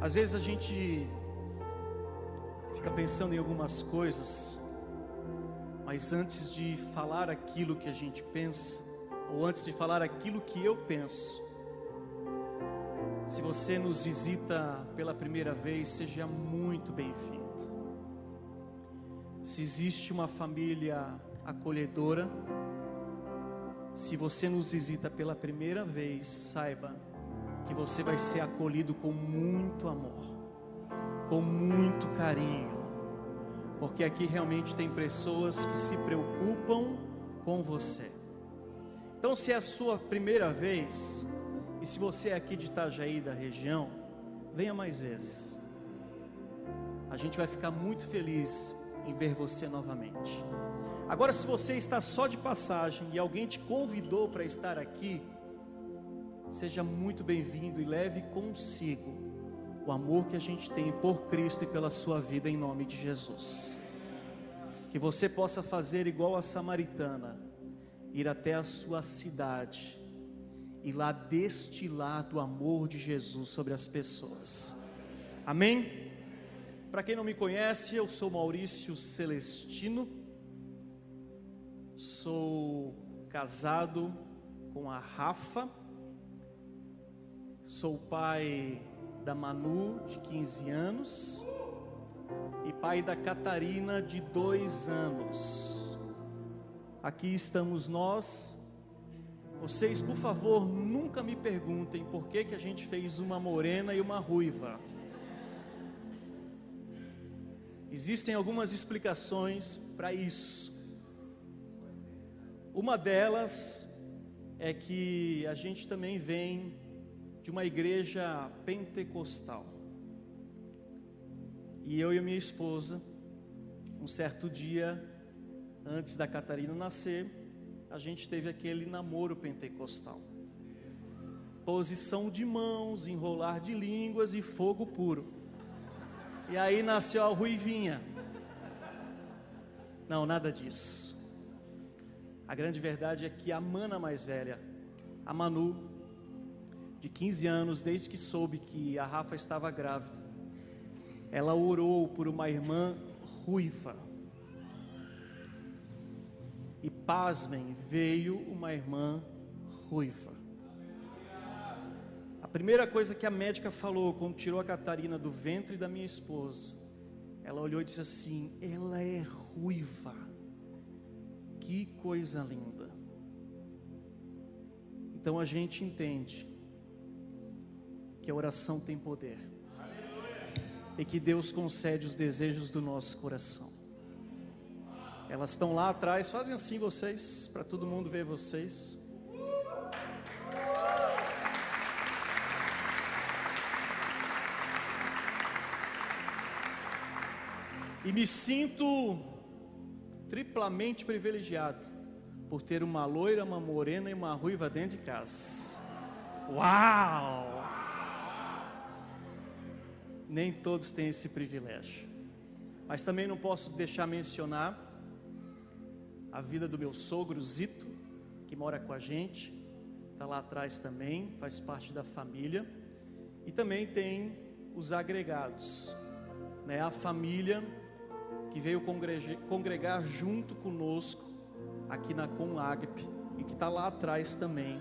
Às vezes a gente fica pensando em algumas coisas, mas antes de falar aquilo que a gente pensa, ou antes de falar aquilo que eu penso, se você nos visita pela primeira vez, seja muito bem-vindo. Se existe uma família acolhedora, se você nos visita pela primeira vez, saiba que você vai ser acolhido com muito amor, com muito carinho, porque aqui realmente tem pessoas que se preocupam com você. Então, se é a sua primeira vez, e se você é aqui de Itajaí, da região, venha mais vezes. A gente vai ficar muito feliz em ver você novamente. Agora, se você está só de passagem e alguém te convidou para estar aqui, seja muito bem-vindo e leve consigo o amor que a gente tem por Cristo e pela sua vida em nome de Jesus. Que você possa fazer igual a samaritana, ir até a sua cidade e lá destilar do amor de Jesus sobre as pessoas. Amém? Para quem não me conhece, eu sou Maurício Celestino Sou casado com a Rafa. Sou pai da Manu, de 15 anos, e pai da Catarina, de 2 anos. Aqui estamos nós. Vocês, por favor, nunca me perguntem por que, que a gente fez uma morena e uma ruiva. Existem algumas explicações para isso. Uma delas é que a gente também vem de uma igreja pentecostal. E eu e minha esposa, um certo dia antes da Catarina nascer, a gente teve aquele namoro pentecostal. Posição de mãos, enrolar de línguas e fogo puro. E aí nasceu a ruivinha. Não, nada disso. A grande verdade é que a mana mais velha, a Manu, de 15 anos, desde que soube que a Rafa estava grávida, ela orou por uma irmã ruiva. E pasmem, veio uma irmã ruiva. A primeira coisa que a médica falou quando tirou a Catarina do ventre da minha esposa, ela olhou e disse assim: ela é ruiva. Que coisa linda. Então a gente entende que a oração tem poder e que Deus concede os desejos do nosso coração. Elas estão lá atrás, fazem assim vocês, para todo mundo ver vocês. E me sinto triplamente privilegiado por ter uma loira, uma morena e uma ruiva dentro de casa. Uau! Nem todos têm esse privilégio. Mas também não posso deixar mencionar a vida do meu sogro Zito, que mora com a gente, está lá atrás também, faz parte da família. E também tem os agregados, né? A família que veio congregar junto conosco aqui na Conagp e que está lá atrás também,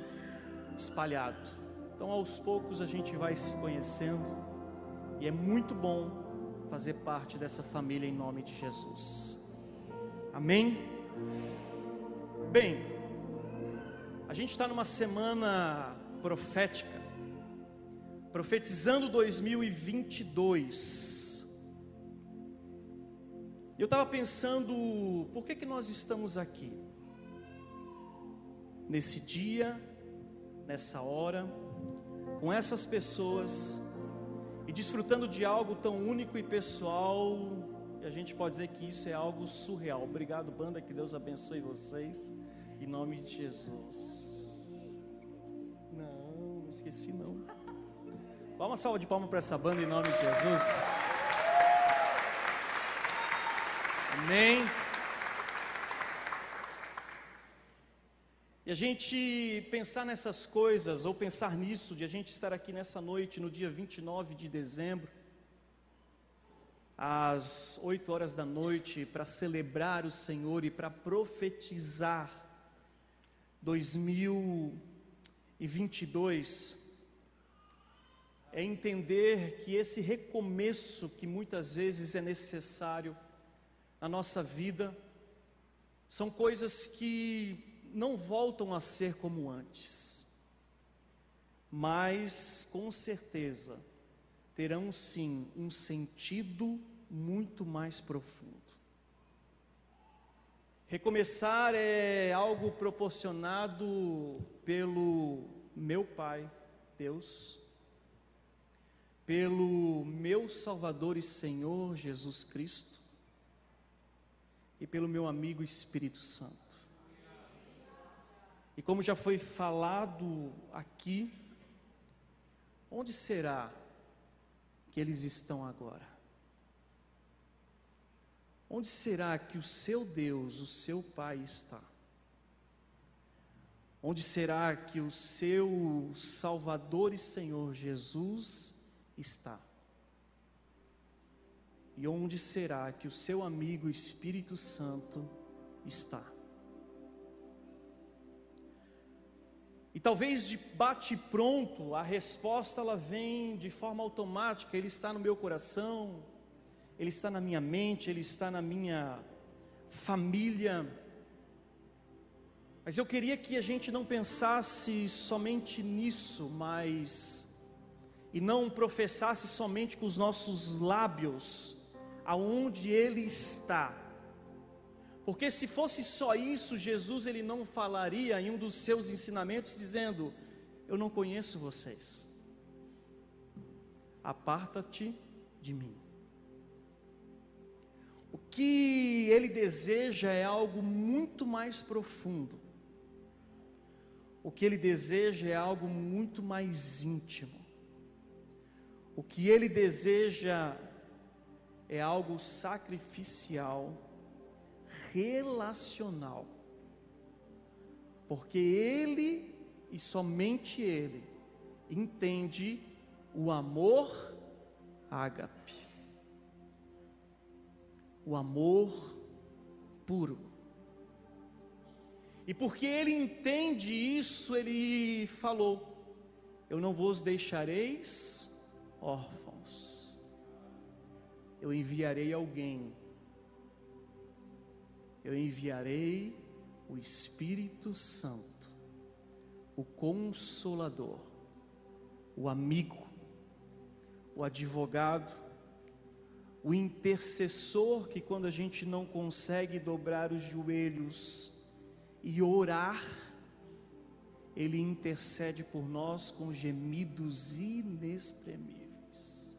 espalhado. Então, aos poucos a gente vai se conhecendo e é muito bom fazer parte dessa família em nome de Jesus. Amém? Bem, a gente está numa semana profética, profetizando 2022. Eu estava pensando, por que, que nós estamos aqui? Nesse dia, nessa hora, com essas pessoas, e desfrutando de algo tão único e pessoal, e a gente pode dizer que isso é algo surreal. Obrigado, banda, que Deus abençoe vocês, em nome de Jesus. Não, não esqueci não. Dá uma salva de palmas para essa banda em nome de Jesus. Amém. E a gente pensar nessas coisas, ou pensar nisso, de a gente estar aqui nessa noite, no dia 29 de dezembro, às 8 horas da noite, para celebrar o Senhor e para profetizar 2022, é entender que esse recomeço que muitas vezes é necessário na nossa vida, são coisas que não voltam a ser como antes, mas com certeza terão sim um sentido muito mais profundo. Recomeçar é algo proporcionado pelo meu Pai, Deus, pelo meu Salvador e Senhor Jesus Cristo e pelo meu amigo Espírito Santo. E como já foi falado aqui, onde será que eles estão agora? Onde será que o seu Deus, o seu Pai está? Onde será que o seu Salvador e Senhor Jesus está? E onde será que o seu amigo Espírito Santo está? E talvez de bate pronto a resposta ela vem de forma automática, ele está no meu coração, ele está na minha mente, ele está na minha família. Mas eu queria que a gente não pensasse somente nisso, mas e não professasse somente com os nossos lábios aonde ele está porque se fosse só isso, Jesus ele não falaria em um dos seus ensinamentos dizendo: Eu não conheço vocês. Aparta-te de mim. O que ele deseja é algo muito mais profundo. O que ele deseja é algo muito mais íntimo. O que ele deseja é algo sacrificial relacional. Porque ele e somente ele entende o amor ágape. O amor puro. E porque ele entende isso, ele falou: Eu não vos deixareis órfãos. Eu enviarei alguém eu enviarei o Espírito Santo, o Consolador, o amigo, o advogado, o intercessor que quando a gente não consegue dobrar os joelhos e orar, ele intercede por nós com gemidos inexprimíveis.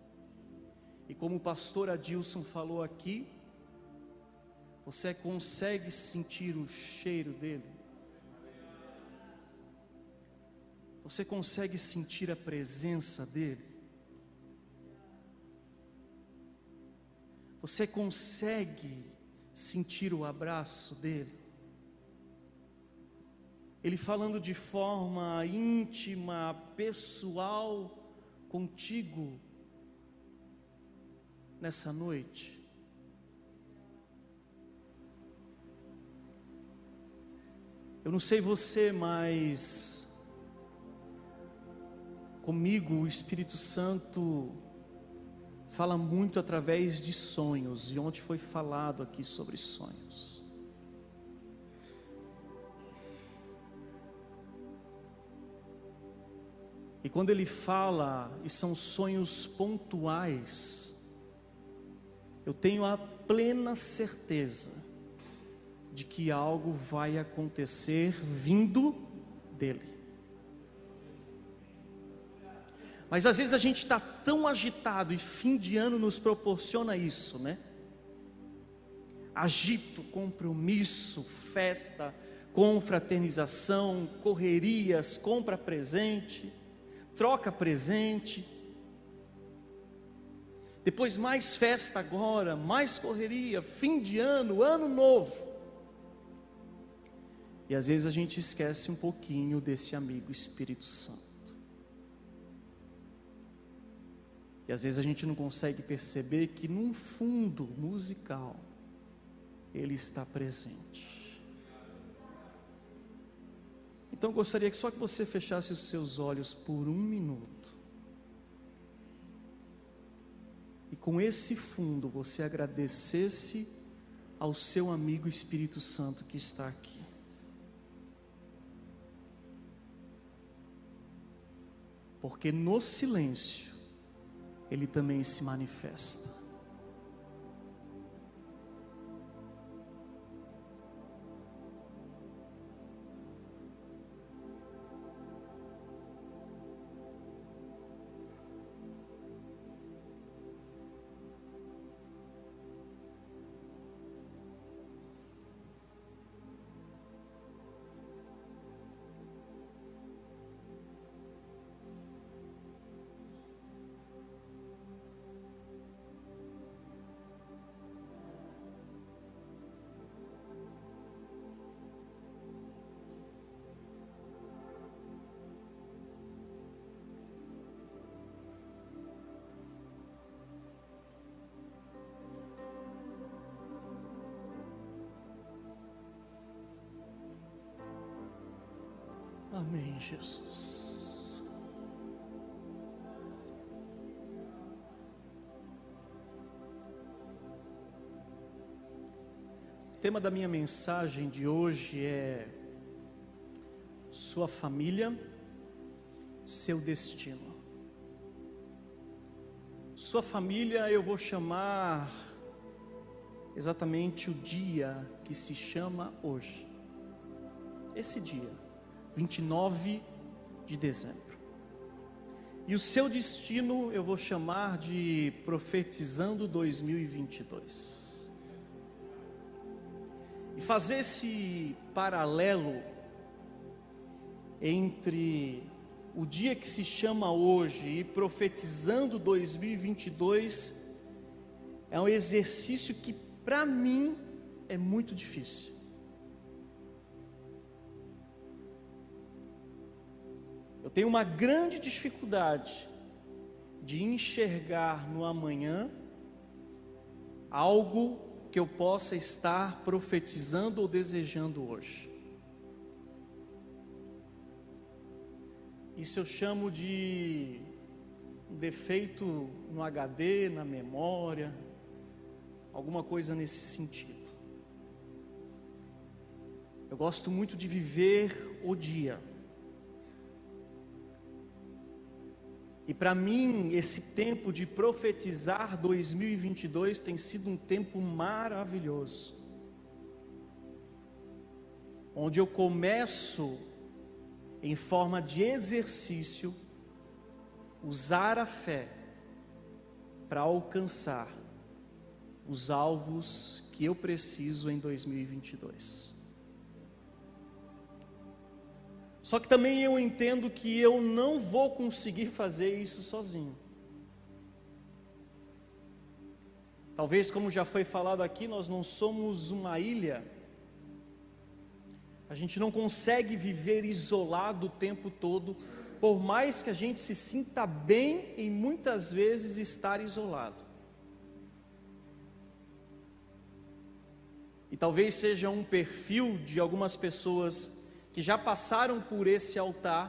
E como o pastor Adilson falou aqui, você consegue sentir o cheiro dele? Você consegue sentir a presença dele? Você consegue sentir o abraço dele? Ele falando de forma íntima, pessoal contigo nessa noite. Eu não sei você, mas comigo o Espírito Santo fala muito através de sonhos, e ontem foi falado aqui sobre sonhos. E quando ele fala, e são sonhos pontuais, eu tenho a plena certeza de que algo vai acontecer vindo dele. Mas às vezes a gente está tão agitado e fim de ano nos proporciona isso, né? Agito, compromisso, festa, confraternização, correrias, compra presente, troca presente. Depois mais festa agora, mais correria, fim de ano, ano novo. E às vezes a gente esquece um pouquinho desse amigo Espírito Santo. E às vezes a gente não consegue perceber que num fundo musical ele está presente. Então gostaria que só que você fechasse os seus olhos por um minuto. E com esse fundo você agradecesse ao seu amigo Espírito Santo que está aqui. Porque no silêncio ele também se manifesta. Amém, Jesus. O tema da minha mensagem de hoje é Sua família, seu destino. Sua família eu vou chamar exatamente o dia que se chama hoje. Esse dia 29 de dezembro. E o seu destino eu vou chamar de Profetizando 2022. E fazer esse paralelo entre o dia que se chama hoje e Profetizando 2022 é um exercício que para mim é muito difícil. Eu tenho uma grande dificuldade de enxergar no amanhã algo que eu possa estar profetizando ou desejando hoje. Isso eu chamo de um defeito no HD, na memória, alguma coisa nesse sentido. Eu gosto muito de viver o dia. E para mim, esse tempo de profetizar 2022 tem sido um tempo maravilhoso. Onde eu começo, em forma de exercício, usar a fé para alcançar os alvos que eu preciso em 2022. Só que também eu entendo que eu não vou conseguir fazer isso sozinho. Talvez, como já foi falado aqui, nós não somos uma ilha. A gente não consegue viver isolado o tempo todo, por mais que a gente se sinta bem em muitas vezes estar isolado. E talvez seja um perfil de algumas pessoas que já passaram por esse altar,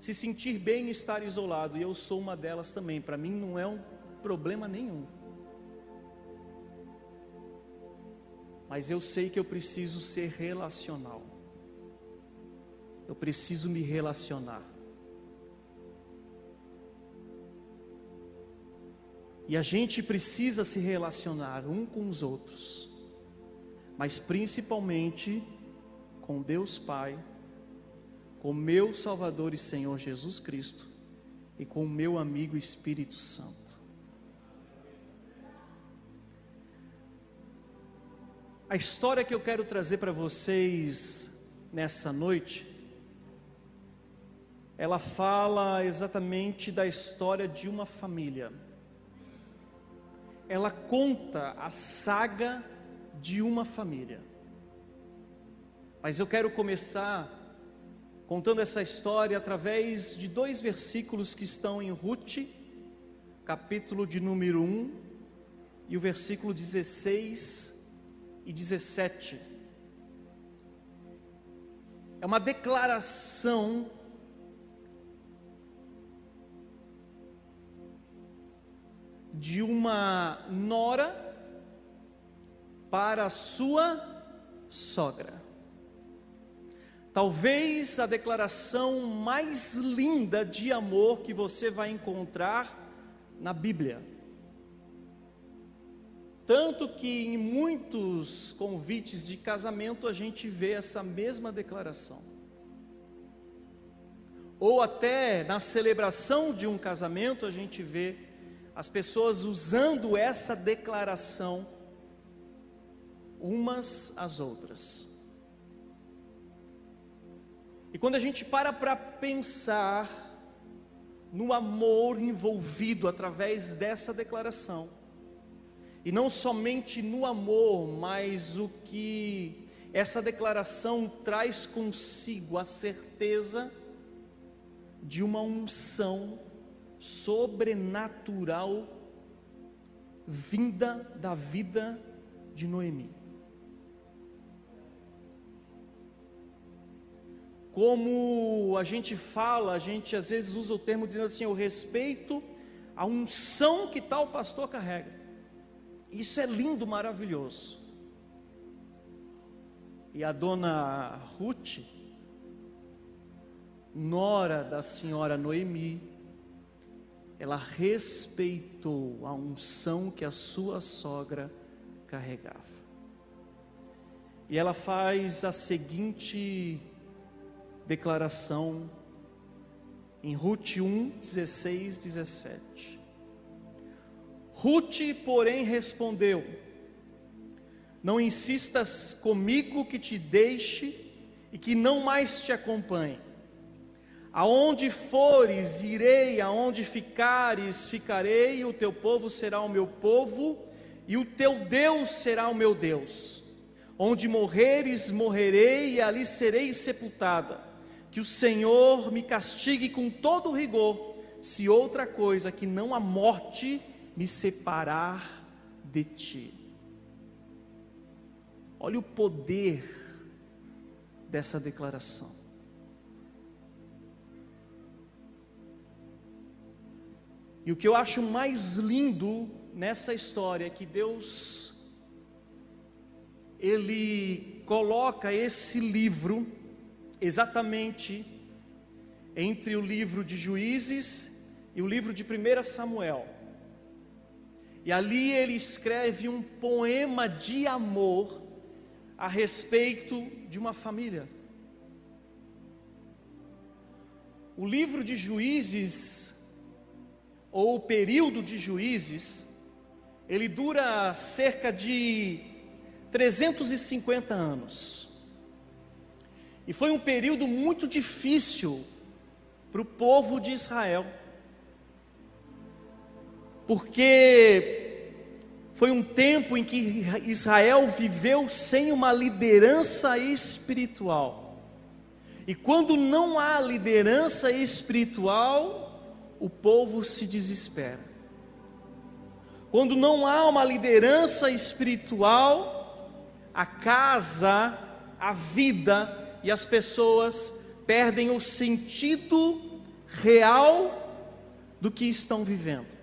se sentir bem em estar isolado, e eu sou uma delas também, para mim não é um problema nenhum. Mas eu sei que eu preciso ser relacional. Eu preciso me relacionar. E a gente precisa se relacionar um com os outros, mas principalmente com Deus Pai, com meu Salvador e Senhor Jesus Cristo e com o meu amigo Espírito Santo. A história que eu quero trazer para vocês nessa noite, ela fala exatamente da história de uma família. Ela conta a saga de uma família. Mas eu quero começar contando essa história através de dois versículos que estão em Ruth, capítulo de número 1, e o versículo 16 e 17. É uma declaração de uma nora para a sua sogra. Talvez a declaração mais linda de amor que você vai encontrar na Bíblia. Tanto que em muitos convites de casamento a gente vê essa mesma declaração. Ou até na celebração de um casamento a gente vê as pessoas usando essa declaração umas às outras. E quando a gente para para pensar no amor envolvido através dessa declaração, e não somente no amor, mas o que essa declaração traz consigo a certeza de uma unção sobrenatural vinda da vida de Noemi. Como a gente fala, a gente às vezes usa o termo dizendo assim: eu respeito a unção que tal pastor carrega. Isso é lindo, maravilhoso. E a dona Ruth, nora da senhora Noemi, ela respeitou a unção que a sua sogra carregava. E ela faz a seguinte declaração em Ruth 1, 16, 17. Ruth, porém, respondeu: Não insistas comigo que te deixe e que não mais te acompanhe. Aonde fores, irei, aonde ficares, ficarei, o teu povo será o meu povo, e o teu Deus será o meu Deus. Onde morreres, morrerei, e ali serei sepultada. Que o Senhor me castigue com todo rigor, se outra coisa que não a morte me separar de ti. Olha o poder dessa declaração. E o que eu acho mais lindo nessa história é que Deus ele coloca esse livro exatamente entre o livro de Juízes e o livro de 1 Samuel. E ali ele escreve um poema de amor a respeito de uma família. O livro de Juízes ou o período de juízes, ele dura cerca de 350 anos. E foi um período muito difícil para o povo de Israel, porque foi um tempo em que Israel viveu sem uma liderança espiritual. E quando não há liderança espiritual, o povo se desespera. Quando não há uma liderança espiritual, a casa, a vida e as pessoas perdem o sentido real do que estão vivendo.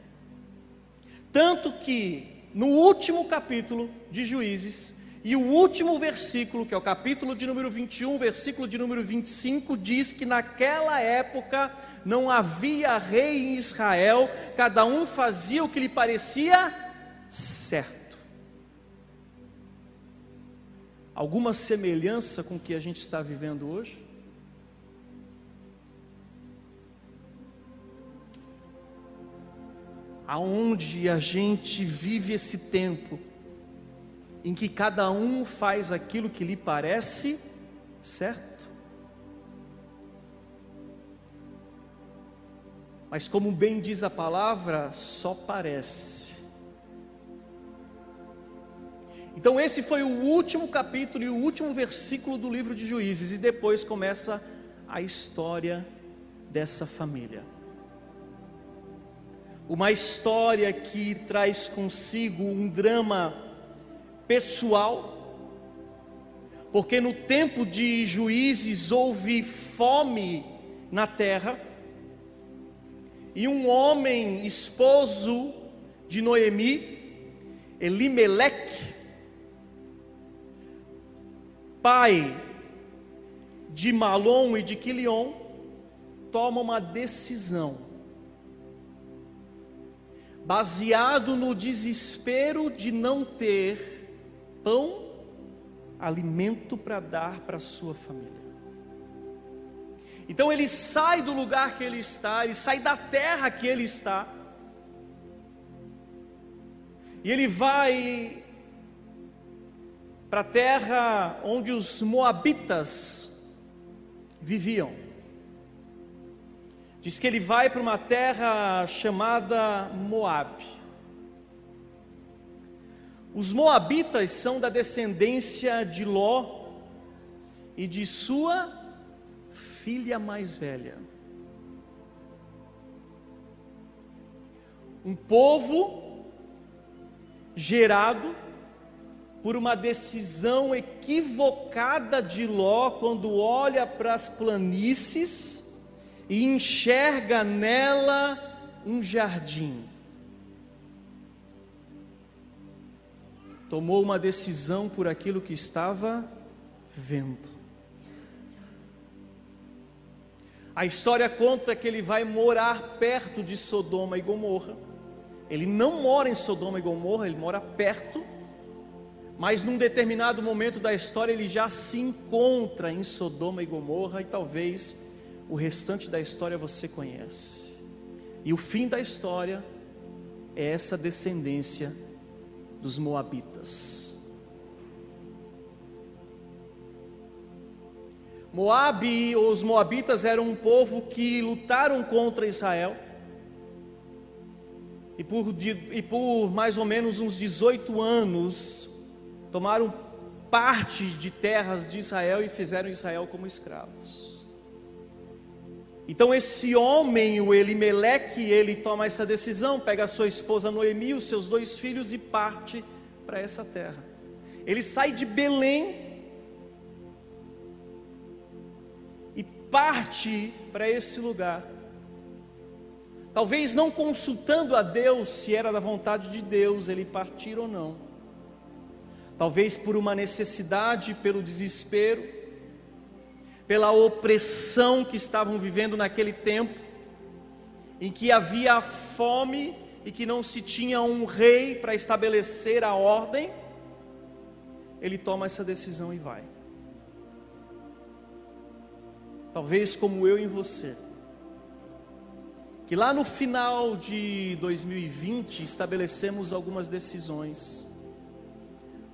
Tanto que, no último capítulo de Juízes, e o último versículo, que é o capítulo de número 21, versículo de número 25, diz que naquela época não havia rei em Israel, cada um fazia o que lhe parecia certo. Alguma semelhança com o que a gente está vivendo hoje? Aonde a gente vive esse tempo em que cada um faz aquilo que lhe parece certo. Mas, como bem diz a palavra, só parece. Então, esse foi o último capítulo e o último versículo do livro de Juízes, e depois começa a história dessa família. Uma história que traz consigo um drama pessoal, porque no tempo de Juízes houve fome na terra, e um homem, esposo de Noemi, Elimeleque, pai de Malom e de Quilion, toma uma decisão, baseado no desespero de não ter pão, alimento para dar para sua família. Então ele sai do lugar que ele está, ele sai da terra que ele está, e ele vai para a terra onde os moabitas viviam. Diz que ele vai para uma terra chamada Moabe. Os moabitas são da descendência de Ló e de sua filha mais velha. Um povo gerado por uma decisão equivocada de Ló quando olha para as planícies e enxerga nela um jardim. Tomou uma decisão por aquilo que estava vendo. A história conta que ele vai morar perto de Sodoma e Gomorra. Ele não mora em Sodoma e Gomorra, ele mora perto mas num determinado momento da história ele já se encontra em Sodoma e Gomorra e talvez o restante da história você conhece. E o fim da história é essa descendência dos moabitas. Moabe, os moabitas eram um povo que lutaram contra Israel. E por, e por mais ou menos uns 18 anos, tomaram parte de terras de Israel e fizeram Israel como escravos. Então esse homem, o Elimeleque, ele toma essa decisão, pega a sua esposa Noemi, os seus dois filhos e parte para essa terra. Ele sai de Belém e parte para esse lugar. Talvez não consultando a Deus se era da vontade de Deus ele partir ou não talvez por uma necessidade, pelo desespero, pela opressão que estavam vivendo naquele tempo, em que havia fome e que não se tinha um rei para estabelecer a ordem, ele toma essa decisão e vai. Talvez como eu e você, que lá no final de 2020 estabelecemos algumas decisões,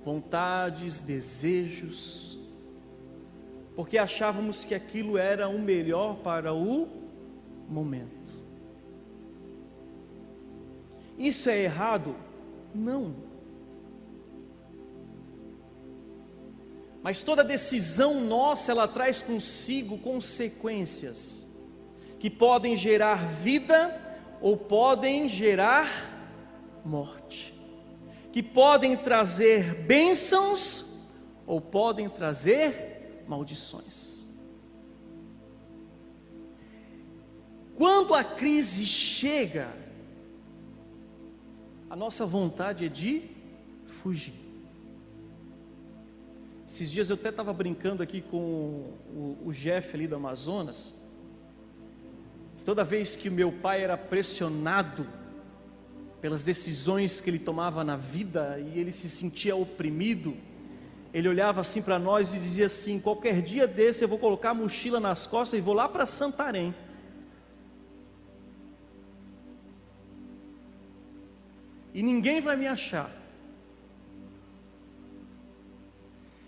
vontades, desejos, porque achávamos que aquilo era o melhor para o momento. Isso é errado? Não. Mas toda decisão nossa, ela traz consigo consequências que podem gerar vida ou podem gerar morte que podem trazer bênçãos ou podem trazer maldições. Quando a crise chega, a nossa vontade é de fugir. Esses dias eu até estava brincando aqui com o, o Jeff ali do Amazonas. Toda vez que o meu pai era pressionado pelas decisões que ele tomava na vida e ele se sentia oprimido, ele olhava assim para nós e dizia assim: qualquer dia desse eu vou colocar a mochila nas costas e vou lá para Santarém. E ninguém vai me achar.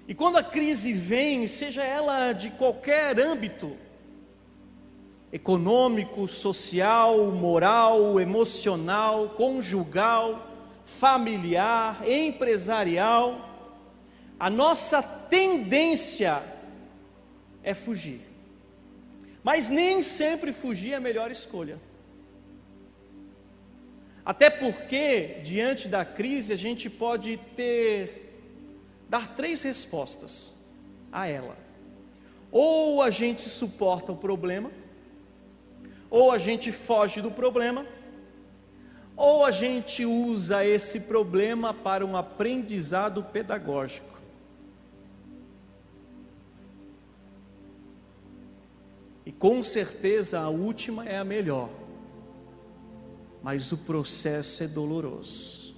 E quando a crise vem, seja ela de qualquer âmbito, econômico, social, moral, emocional, conjugal, familiar, empresarial. a nossa tendência é fugir. Mas nem sempre fugir é a melhor escolha. Até porque, diante da crise, a gente pode ter, dar três respostas a ela. Ou a gente suporta o problema, ou a gente foge do problema, ou a gente usa esse problema para um aprendizado pedagógico. E com certeza a última é a melhor mas o processo é doloroso.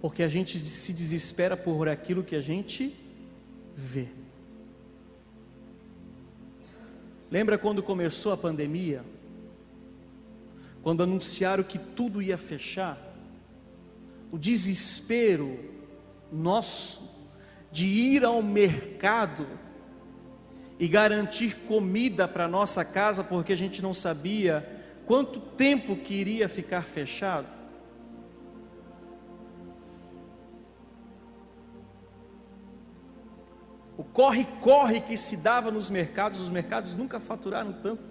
Porque a gente se desespera por aquilo que a gente vê. Lembra quando começou a pandemia? Quando anunciaram que tudo ia fechar? O desespero nosso de ir ao mercado e garantir comida para nossa casa, porque a gente não sabia quanto tempo que iria ficar fechado. O corre-corre que se dava nos mercados, os mercados nunca faturaram tanto.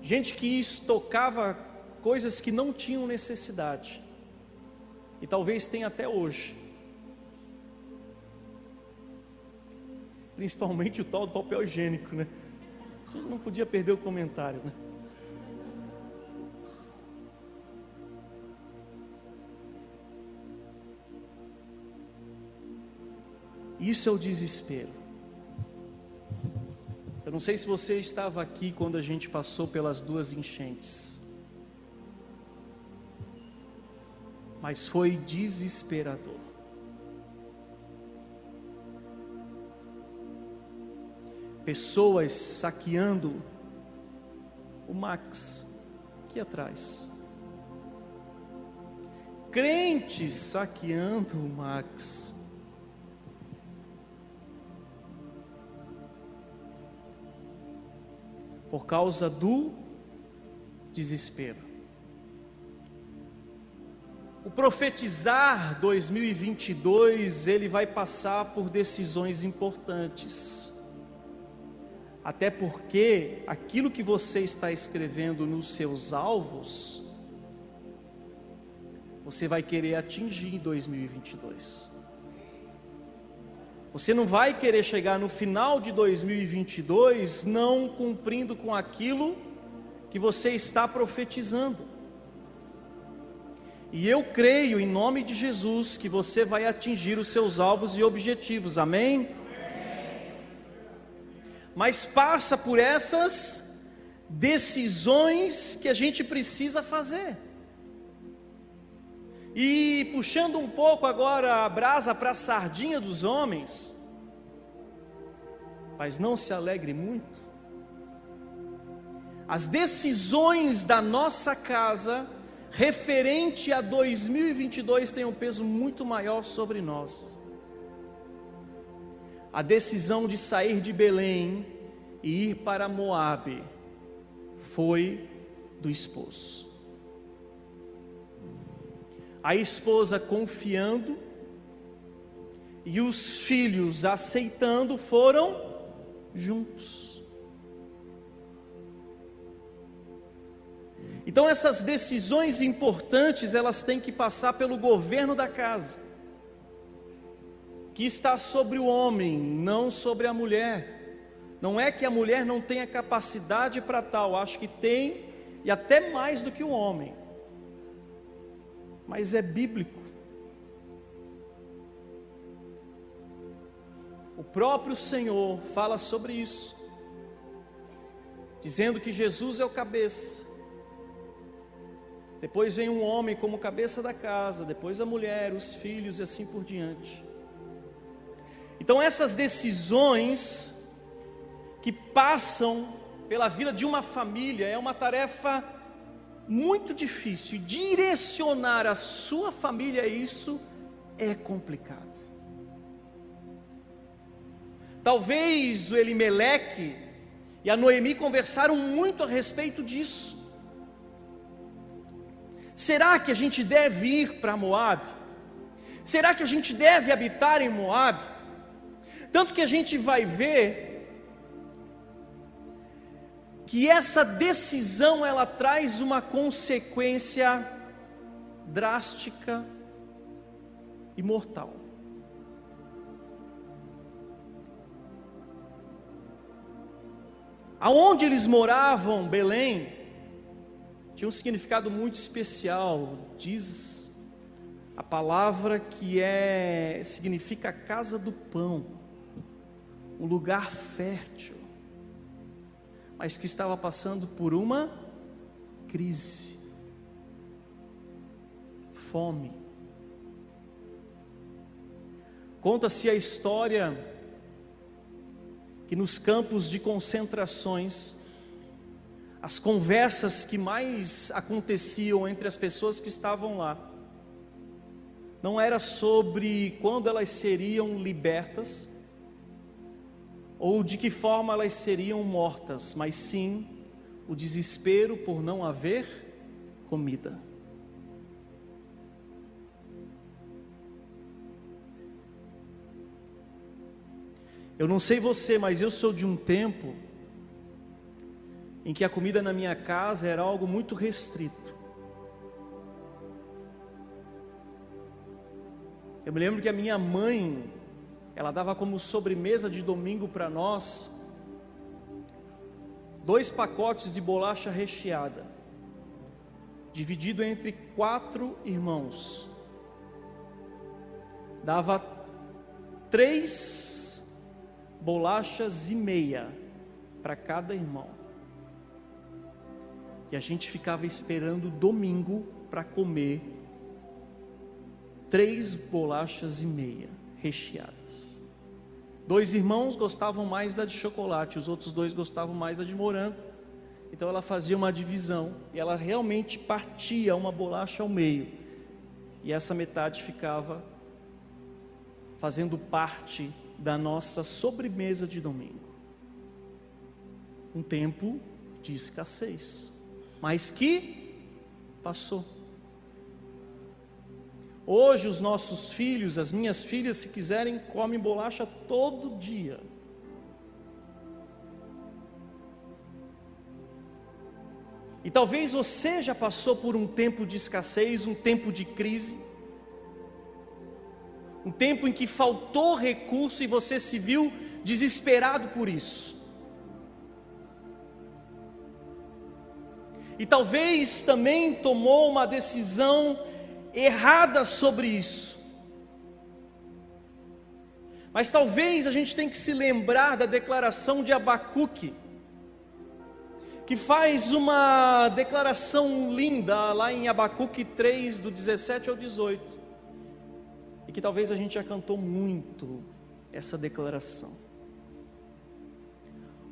Gente que estocava coisas que não tinham necessidade, e talvez tenha até hoje. principalmente o tal do papel higiênico, né? Não podia perder o comentário, né? Isso é o desespero. Eu não sei se você estava aqui quando a gente passou pelas duas enchentes, mas foi desesperador. pessoas saqueando o Max aqui atrás. Crentes saqueando o Max. Por causa do desespero. O profetizar 2022, ele vai passar por decisões importantes. Até porque aquilo que você está escrevendo nos seus alvos, você vai querer atingir em 2022. Você não vai querer chegar no final de 2022 não cumprindo com aquilo que você está profetizando. E eu creio em nome de Jesus que você vai atingir os seus alvos e objetivos. Amém? mas passa por essas decisões que a gente precisa fazer. E puxando um pouco agora a brasa para a sardinha dos homens, mas não se alegre muito. As decisões da nossa casa referente a 2022 têm um peso muito maior sobre nós a decisão de sair de Belém e ir para Moabe foi do esposo. A esposa confiando e os filhos aceitando foram juntos. Então essas decisões importantes, elas têm que passar pelo governo da casa que está sobre o homem, não sobre a mulher. Não é que a mulher não tenha capacidade para tal, acho que tem, e até mais do que o homem. Mas é bíblico. O próprio Senhor fala sobre isso, dizendo que Jesus é o cabeça. Depois vem um homem como cabeça da casa, depois a mulher, os filhos e assim por diante. Então, essas decisões que passam pela vida de uma família é uma tarefa muito difícil. Direcionar a sua família a isso é complicado. Talvez o Elimeleque e a Noemi conversaram muito a respeito disso. Será que a gente deve ir para Moab? Será que a gente deve habitar em Moab? Tanto que a gente vai ver que essa decisão ela traz uma consequência drástica e mortal. Aonde eles moravam, Belém, tinha um significado muito especial. Diz a palavra que é significa casa do pão, um lugar fértil, mas que estava passando por uma crise, fome. Conta-se a história que nos campos de concentrações, as conversas que mais aconteciam entre as pessoas que estavam lá, não era sobre quando elas seriam libertas, ou de que forma elas seriam mortas, mas sim o desespero por não haver comida. Eu não sei você, mas eu sou de um tempo em que a comida na minha casa era algo muito restrito. Eu me lembro que a minha mãe, ela dava como sobremesa de domingo para nós dois pacotes de bolacha recheada, dividido entre quatro irmãos. Dava três bolachas e meia para cada irmão. E a gente ficava esperando domingo para comer três bolachas e meia recheadas. Dois irmãos gostavam mais da de chocolate, os outros dois gostavam mais da de morango. Então ela fazia uma divisão e ela realmente partia uma bolacha ao meio. E essa metade ficava fazendo parte da nossa sobremesa de domingo. Um tempo de escassez, mas que passou. Hoje os nossos filhos, as minhas filhas, se quiserem, comem bolacha todo dia. E talvez você já passou por um tempo de escassez, um tempo de crise um tempo em que faltou recurso e você se viu desesperado por isso. E talvez também tomou uma decisão errada sobre isso. Mas talvez a gente tenha que se lembrar da declaração de Abacuque, que faz uma declaração linda lá em Abacuque 3, do 17 ao 18 e que talvez a gente já cantou muito essa declaração,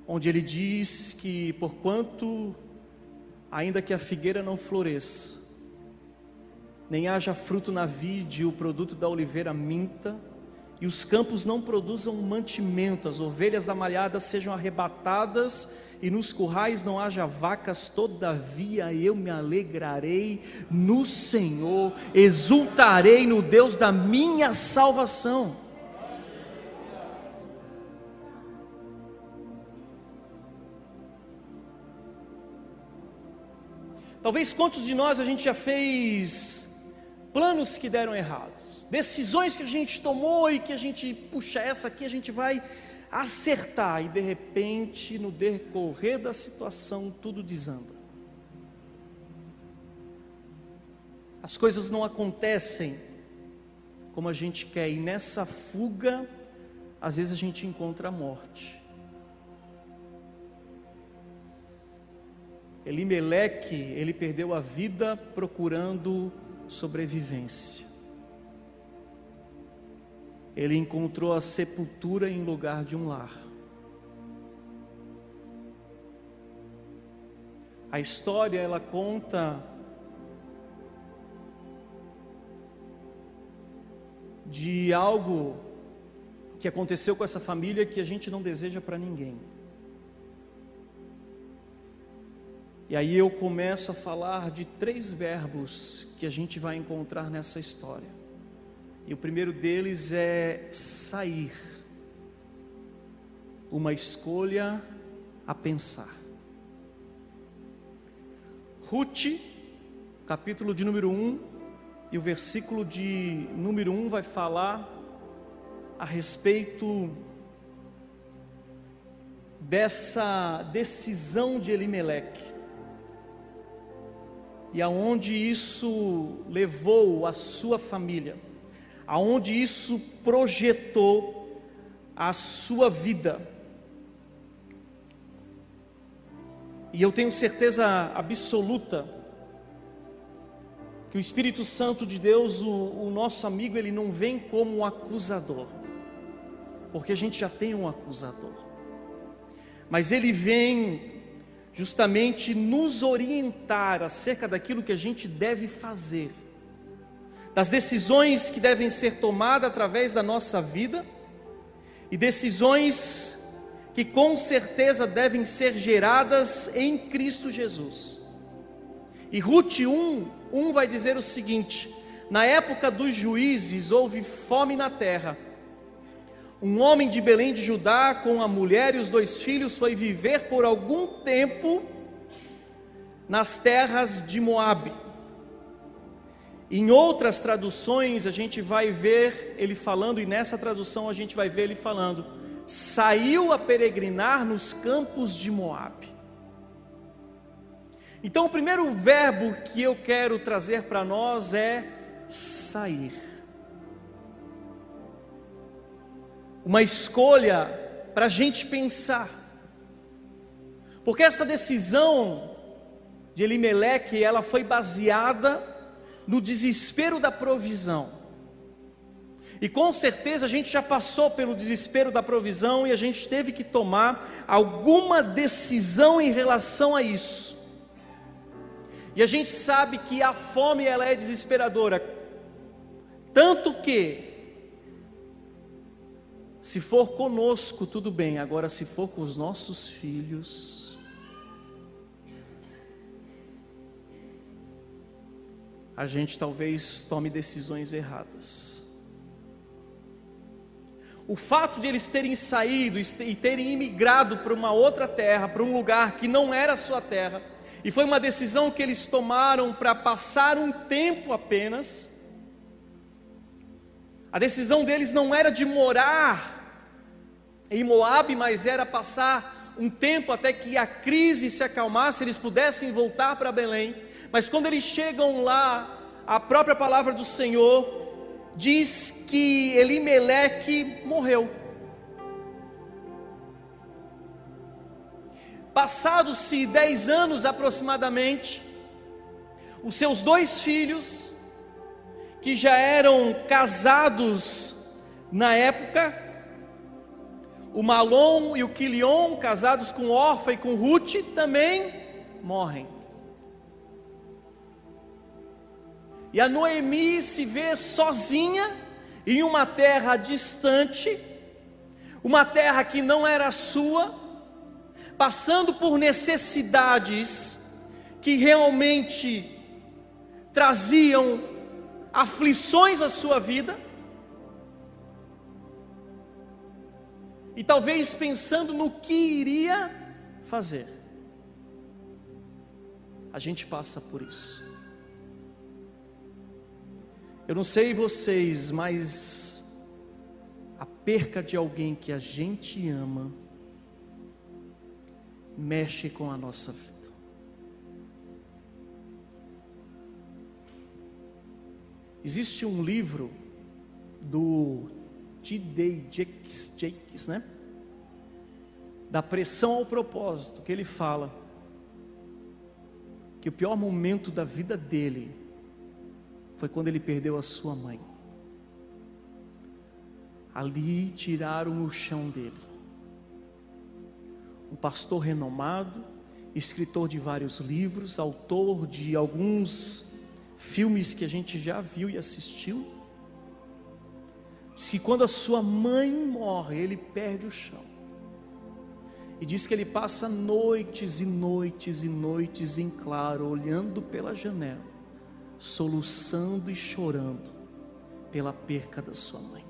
onde ele diz que porquanto ainda que a figueira não floresça, nem haja fruto na vide, o produto da oliveira minta, e os campos não produzam mantimento, as ovelhas da malhada sejam arrebatadas e nos currais não haja vacas, todavia eu me alegrarei no Senhor, exultarei no Deus da minha salvação. Talvez quantos de nós a gente já fez planos que deram errados, decisões que a gente tomou e que a gente, puxa, essa aqui a gente vai acertar e de repente, no decorrer da situação, tudo desanda. As coisas não acontecem como a gente quer, e nessa fuga, às vezes a gente encontra a morte. Elimeleque, ele perdeu a vida procurando sobrevivência ele encontrou a sepultura em lugar de um lar. A história ela conta de algo que aconteceu com essa família que a gente não deseja para ninguém. E aí eu começo a falar de três verbos que a gente vai encontrar nessa história. E o primeiro deles é sair. Uma escolha a pensar. Ruth, capítulo de número 1, e o versículo de número 1 vai falar a respeito dessa decisão de Elimeleque e aonde isso levou a sua família, aonde isso projetou a sua vida. E eu tenho certeza absoluta que o Espírito Santo de Deus, o, o nosso amigo, ele não vem como um acusador, porque a gente já tem um acusador, mas ele vem justamente nos orientar acerca daquilo que a gente deve fazer, das decisões que devem ser tomadas através da nossa vida e decisões que com certeza devem ser geradas em Cristo Jesus. E Ruth 1, 1 vai dizer o seguinte: na época dos juízes houve fome na terra um homem de Belém de Judá, com a mulher e os dois filhos, foi viver por algum tempo nas terras de Moabe. Em outras traduções a gente vai ver ele falando, e nessa tradução a gente vai ver ele falando: saiu a peregrinar nos campos de Moabe. Então, o primeiro verbo que eu quero trazer para nós é sair. Uma escolha para a gente pensar. Porque essa decisão de Elimeleque, ela foi baseada no desespero da provisão. E com certeza a gente já passou pelo desespero da provisão e a gente teve que tomar alguma decisão em relação a isso. E a gente sabe que a fome ela é desesperadora, tanto que se for conosco, tudo bem, agora, se for com os nossos filhos, a gente talvez tome decisões erradas. O fato de eles terem saído e terem imigrado para uma outra terra, para um lugar que não era sua terra, e foi uma decisão que eles tomaram para passar um tempo apenas, a decisão deles não era de morar em Moabe, mas era passar um tempo até que a crise se acalmasse, eles pudessem voltar para Belém. Mas quando eles chegam lá, a própria palavra do Senhor diz que Elimeleque morreu. Passados-se dez anos aproximadamente, os seus dois filhos, que já eram casados na época, o Malom e o Quilion, casados com Orfa e com Ruth, também morrem. E a Noemi se vê sozinha em uma terra distante, uma terra que não era sua, passando por necessidades que realmente traziam aflições à sua vida. E talvez pensando no que iria fazer. A gente passa por isso. Eu não sei vocês, mas a perca de alguém que a gente ama mexe com a nossa vida. Existe um livro do T.D. Jakes, Jakes, né? Da pressão ao propósito, que ele fala que o pior momento da vida dele foi quando ele perdeu a sua mãe. Ali tiraram o chão dele. Um pastor renomado, escritor de vários livros, autor de alguns filmes que a gente já viu e assistiu Diz que quando a sua mãe morre, ele perde o chão. E diz que ele passa noites e noites e noites em claro, olhando pela janela, soluçando e chorando pela perca da sua mãe.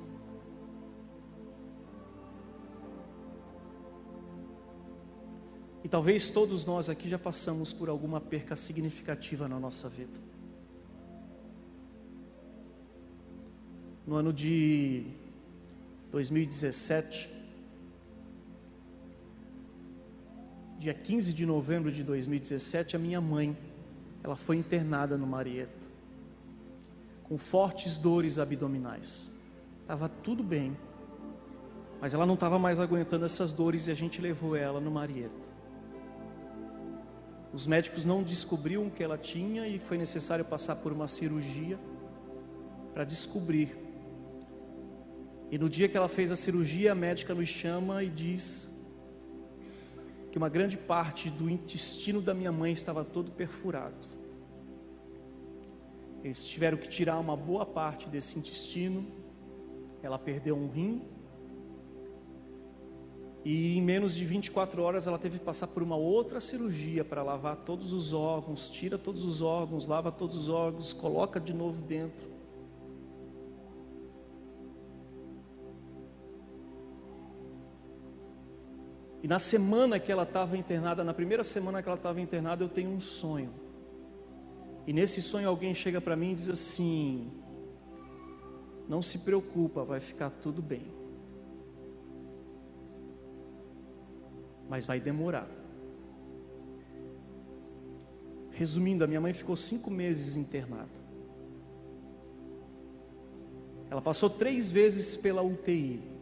E talvez todos nós aqui já passamos por alguma perca significativa na nossa vida. No ano de 2017, dia 15 de novembro de 2017, a minha mãe, ela foi internada no Marieta, com fortes dores abdominais. Estava tudo bem, mas ela não estava mais aguentando essas dores e a gente levou ela no Marieta. Os médicos não descobriam o que ela tinha e foi necessário passar por uma cirurgia para descobrir. E no dia que ela fez a cirurgia, a médica nos chama e diz que uma grande parte do intestino da minha mãe estava todo perfurado. Eles tiveram que tirar uma boa parte desse intestino. Ela perdeu um rim. E em menos de 24 horas ela teve que passar por uma outra cirurgia para lavar todos os órgãos, tira todos os órgãos, lava todos os órgãos, coloca de novo dentro. Na semana que ela estava internada, na primeira semana que ela estava internada, eu tenho um sonho. E nesse sonho alguém chega para mim e diz assim: Não se preocupa, vai ficar tudo bem. Mas vai demorar. Resumindo, a minha mãe ficou cinco meses internada. Ela passou três vezes pela UTI.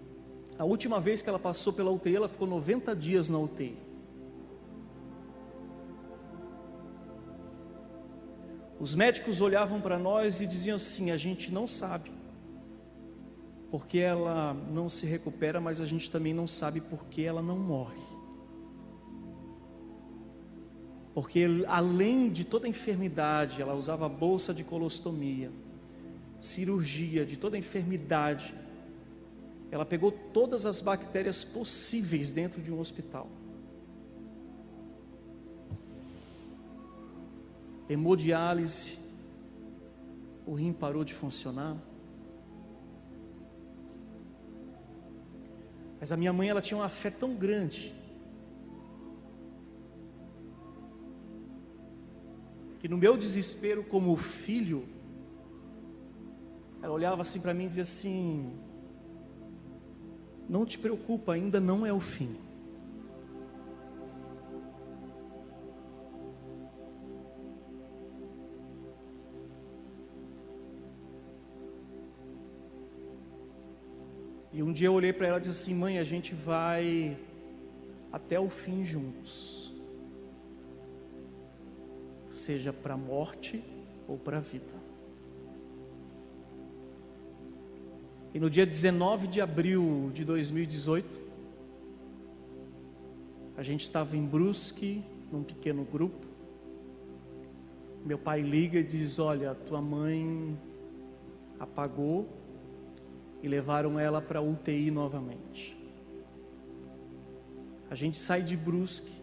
A última vez que ela passou pela UTI, ela ficou 90 dias na UTI. Os médicos olhavam para nós e diziam assim: a gente não sabe, porque ela não se recupera, mas a gente também não sabe porque ela não morre. Porque além de toda enfermidade, ela usava bolsa de colostomia, cirurgia, de toda enfermidade, ela pegou todas as bactérias possíveis dentro de um hospital. Hemodiálise, o rim parou de funcionar. Mas a minha mãe ela tinha uma fé tão grande que no meu desespero como filho, ela olhava assim para mim e dizia assim: não te preocupa, ainda não é o fim. E um dia eu olhei para ela e disse assim: Mãe, a gente vai até o fim juntos, seja para a morte ou para a vida. E no dia 19 de abril de 2018, a gente estava em Brusque, num pequeno grupo. Meu pai liga e diz: Olha, tua mãe apagou e levaram ela para UTI novamente. A gente sai de Brusque.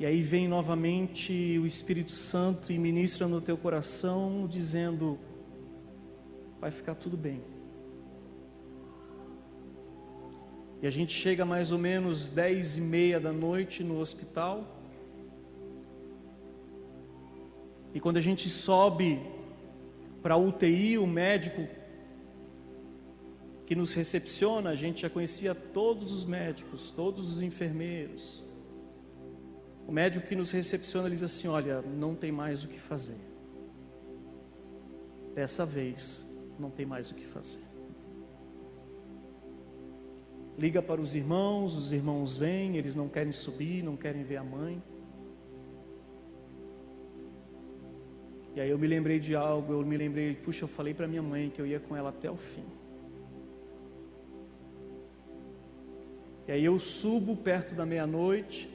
E aí vem novamente o Espírito Santo e ministra no teu coração, dizendo: vai ficar tudo bem. E a gente chega mais ou menos dez e meia da noite no hospital. E quando a gente sobe para a UTI, o médico que nos recepciona, a gente já conhecia todos os médicos, todos os enfermeiros. O médico que nos recepciona diz assim: Olha, não tem mais o que fazer. Dessa vez, não tem mais o que fazer. Liga para os irmãos, os irmãos vêm, eles não querem subir, não querem ver a mãe. E aí eu me lembrei de algo, eu me lembrei, puxa, eu falei para minha mãe que eu ia com ela até o fim. E aí eu subo perto da meia-noite,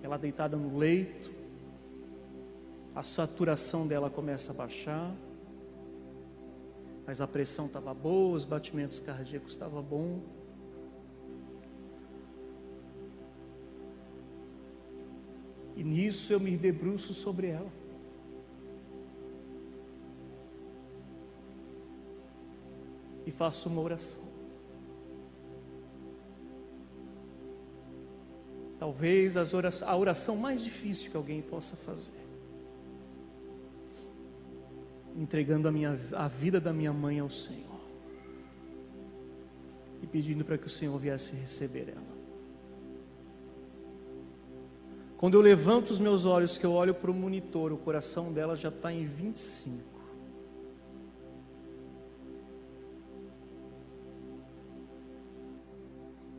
ela deitada no leito, a saturação dela começa a baixar mas a pressão estava boa, os batimentos cardíacos estavam bom. E nisso eu me debruço sobre ela. E faço uma oração. Talvez as a oração mais difícil que alguém possa fazer. Entregando a, minha, a vida da minha mãe ao Senhor. E pedindo para que o Senhor viesse receber ela. Quando eu levanto os meus olhos, que eu olho para o monitor, o coração dela já está em 25.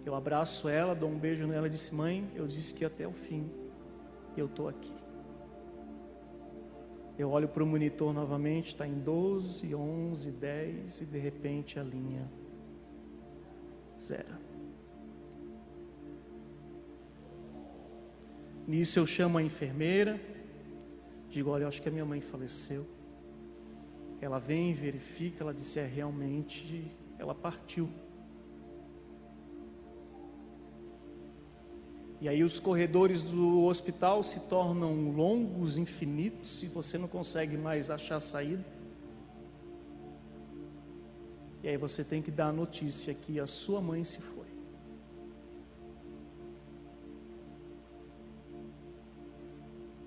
Eu abraço ela, dou um beijo nela e disse: Mãe, eu disse que até o fim eu estou aqui. Eu olho para o monitor novamente, está em 12, 11, 10 e de repente a linha zero. Nisso eu chamo a enfermeira, digo: Olha, acho que a minha mãe faleceu. Ela vem, verifica, ela disse: É, realmente, ela partiu. E aí os corredores do hospital se tornam longos, infinitos, e você não consegue mais achar saída. E aí você tem que dar a notícia que a sua mãe se foi.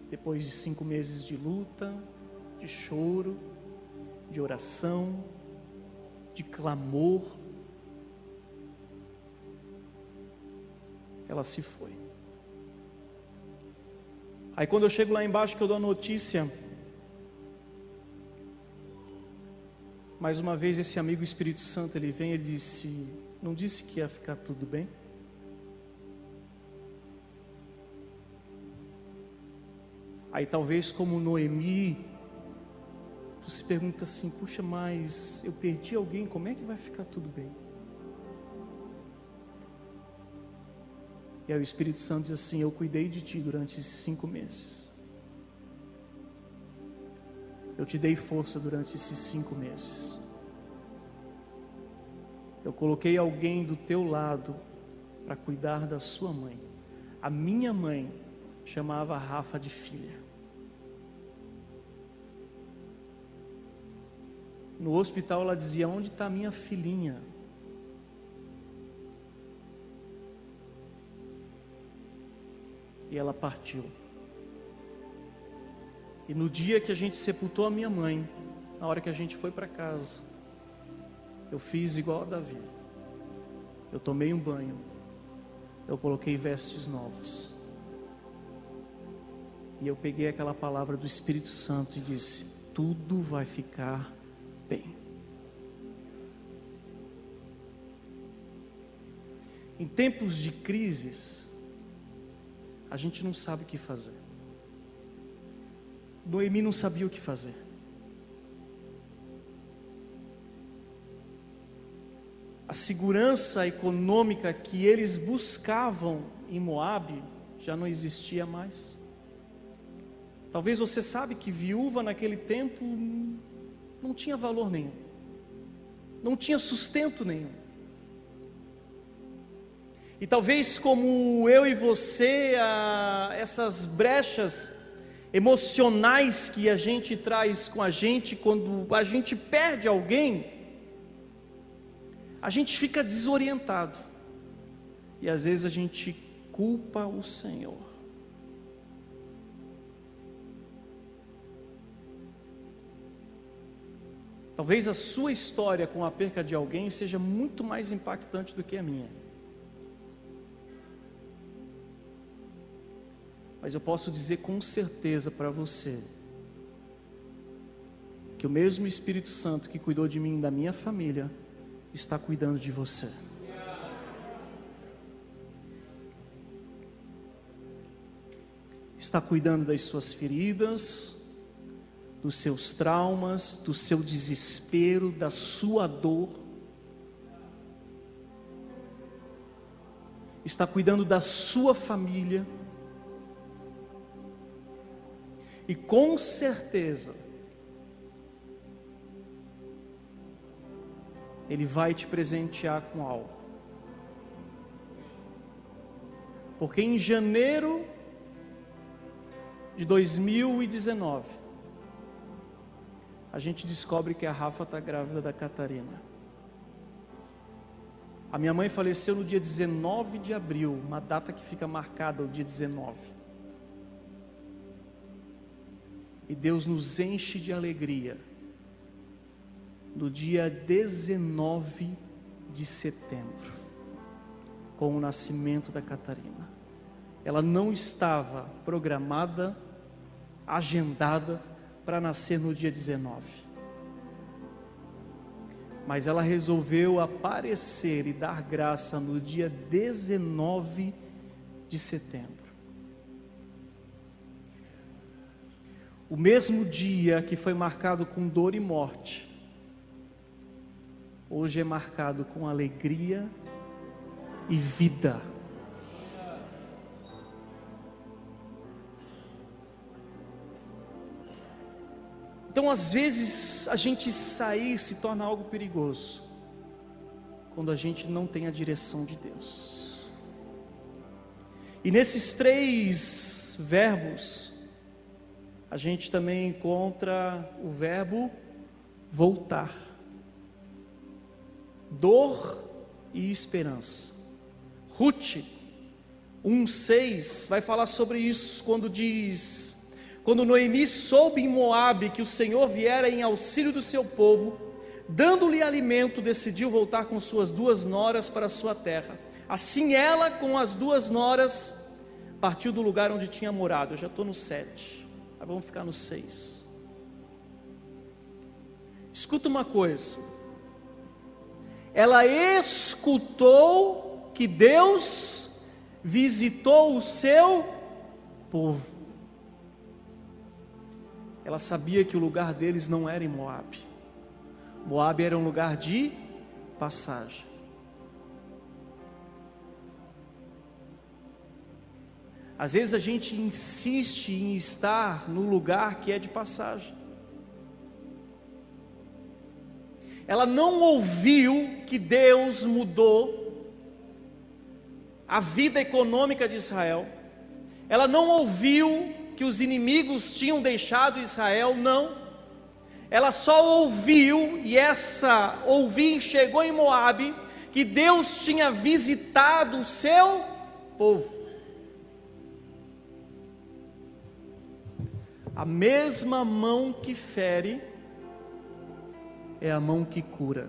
Depois de cinco meses de luta, de choro, de oração, de clamor, ela se foi. Aí quando eu chego lá embaixo que eu dou a notícia, mais uma vez esse amigo Espírito Santo ele vem e disse, não disse que ia ficar tudo bem? Aí talvez como Noemi, tu se pergunta assim, puxa, mas eu perdi alguém, como é que vai ficar tudo bem? E aí o Espírito Santo diz assim, eu cuidei de ti durante esses cinco meses. Eu te dei força durante esses cinco meses. Eu coloquei alguém do teu lado para cuidar da sua mãe. A minha mãe chamava Rafa de filha. No hospital ela dizia: Onde está minha filhinha? E ela partiu. E no dia que a gente sepultou a minha mãe, na hora que a gente foi para casa, eu fiz igual a Davi. Eu tomei um banho. Eu coloquei vestes novas. E eu peguei aquela palavra do Espírito Santo e disse: Tudo vai ficar bem. Em tempos de crises, a gente não sabe o que fazer. Noemi não sabia o que fazer. A segurança econômica que eles buscavam em Moabe já não existia mais. Talvez você sabe que viúva naquele tempo não tinha valor nenhum, não tinha sustento nenhum. E talvez como eu e você, essas brechas emocionais que a gente traz com a gente quando a gente perde alguém, a gente fica desorientado. E às vezes a gente culpa o Senhor. Talvez a sua história com a perca de alguém seja muito mais impactante do que a minha. Mas eu posso dizer com certeza para você que o mesmo Espírito Santo que cuidou de mim e da minha família está cuidando de você. Está cuidando das suas feridas, dos seus traumas, do seu desespero, da sua dor. Está cuidando da sua família. E com certeza, Ele vai te presentear com algo. Porque em janeiro de 2019, a gente descobre que a Rafa está grávida da Catarina. A minha mãe faleceu no dia 19 de abril, uma data que fica marcada, o dia 19. E Deus nos enche de alegria no dia 19 de setembro, com o nascimento da Catarina. Ela não estava programada, agendada para nascer no dia 19 mas ela resolveu aparecer e dar graça no dia 19 de setembro. O mesmo dia que foi marcado com dor e morte, hoje é marcado com alegria e vida. Então, às vezes, a gente sair se torna algo perigoso, quando a gente não tem a direção de Deus. E nesses três verbos, a gente também encontra o verbo voltar, dor e esperança. Ruth 1,6 vai falar sobre isso quando diz: quando Noemi soube em Moabe que o Senhor viera em auxílio do seu povo, dando-lhe alimento, decidiu voltar com suas duas noras para sua terra. Assim ela, com as duas noras, partiu do lugar onde tinha morado. Eu já estou no sete, vamos ficar no seis. Escuta uma coisa. Ela escutou que Deus visitou o seu povo ela sabia que o lugar deles não era em Moab. Moab era um lugar de passagem. Às vezes a gente insiste em estar no lugar que é de passagem. Ela não ouviu que Deus mudou a vida econômica de Israel. Ela não ouviu que os inimigos tinham deixado Israel, não. Ela só ouviu, e essa ouvir chegou em Moabe, que Deus tinha visitado o seu povo. A mesma mão que fere é a mão que cura.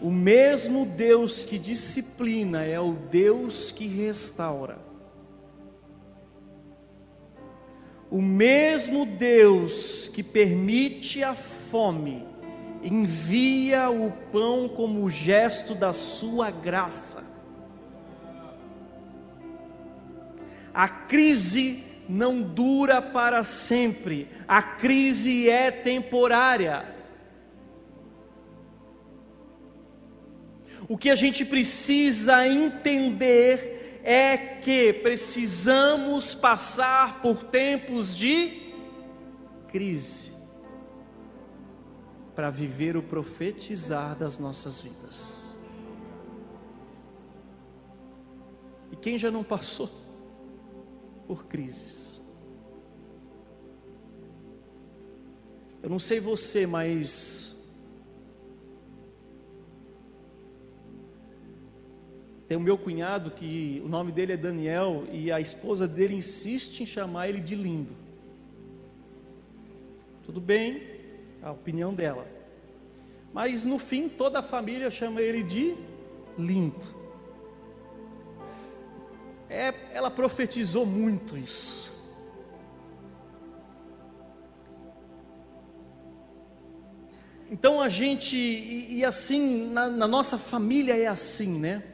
O mesmo Deus que disciplina é o Deus que restaura. O mesmo Deus que permite a fome, envia o pão como gesto da sua graça. A crise não dura para sempre, a crise é temporária. O que a gente precisa entender é que precisamos passar por tempos de crise para viver o profetizar das nossas vidas. E quem já não passou por crises? Eu não sei você, mas Tem o meu cunhado que o nome dele é Daniel e a esposa dele insiste em chamar ele de lindo. Tudo bem, a opinião dela. Mas no fim toda a família chama ele de lindo. É, ela profetizou muito isso. Então a gente, e, e assim, na, na nossa família é assim, né?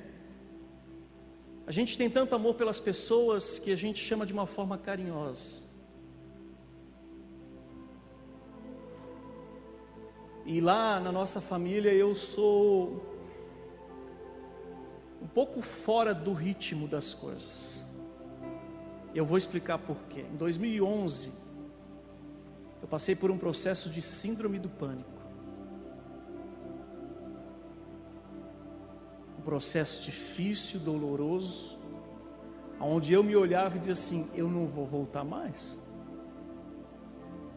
A gente tem tanto amor pelas pessoas que a gente chama de uma forma carinhosa. E lá na nossa família eu sou um pouco fora do ritmo das coisas. Eu vou explicar por quê. Em 2011, eu passei por um processo de síndrome do pânico. um processo difícil, doloroso, onde eu me olhava e dizia assim: eu não vou voltar mais,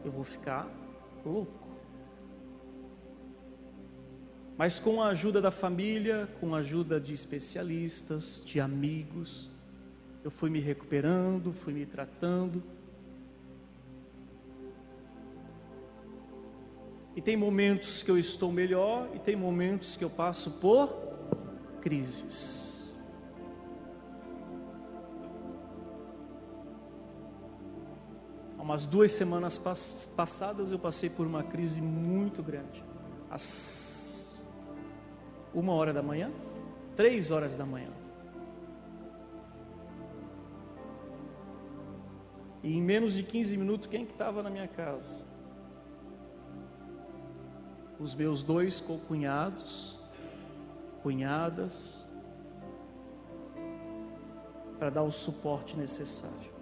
eu vou ficar louco. Mas com a ajuda da família, com a ajuda de especialistas, de amigos, eu fui me recuperando, fui me tratando. E tem momentos que eu estou melhor e tem momentos que eu passo por crises. Há umas duas semanas passadas eu passei por uma crise muito grande. Às uma hora da manhã, três horas da manhã. E em menos de 15 minutos, quem que estava na minha casa? os meus dois cunhados, cunhadas, para dar o suporte necessário.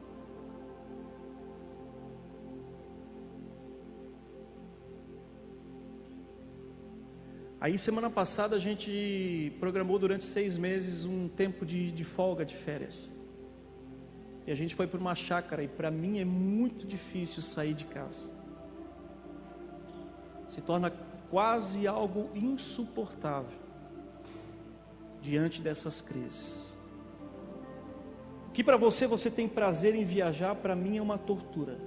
Aí, semana passada, a gente programou durante seis meses um tempo de, de folga, de férias. E a gente foi para uma chácara, e para mim é muito difícil sair de casa. Se torna quase algo insuportável diante dessas crises. Que para você você tem prazer em viajar, para mim é uma tortura.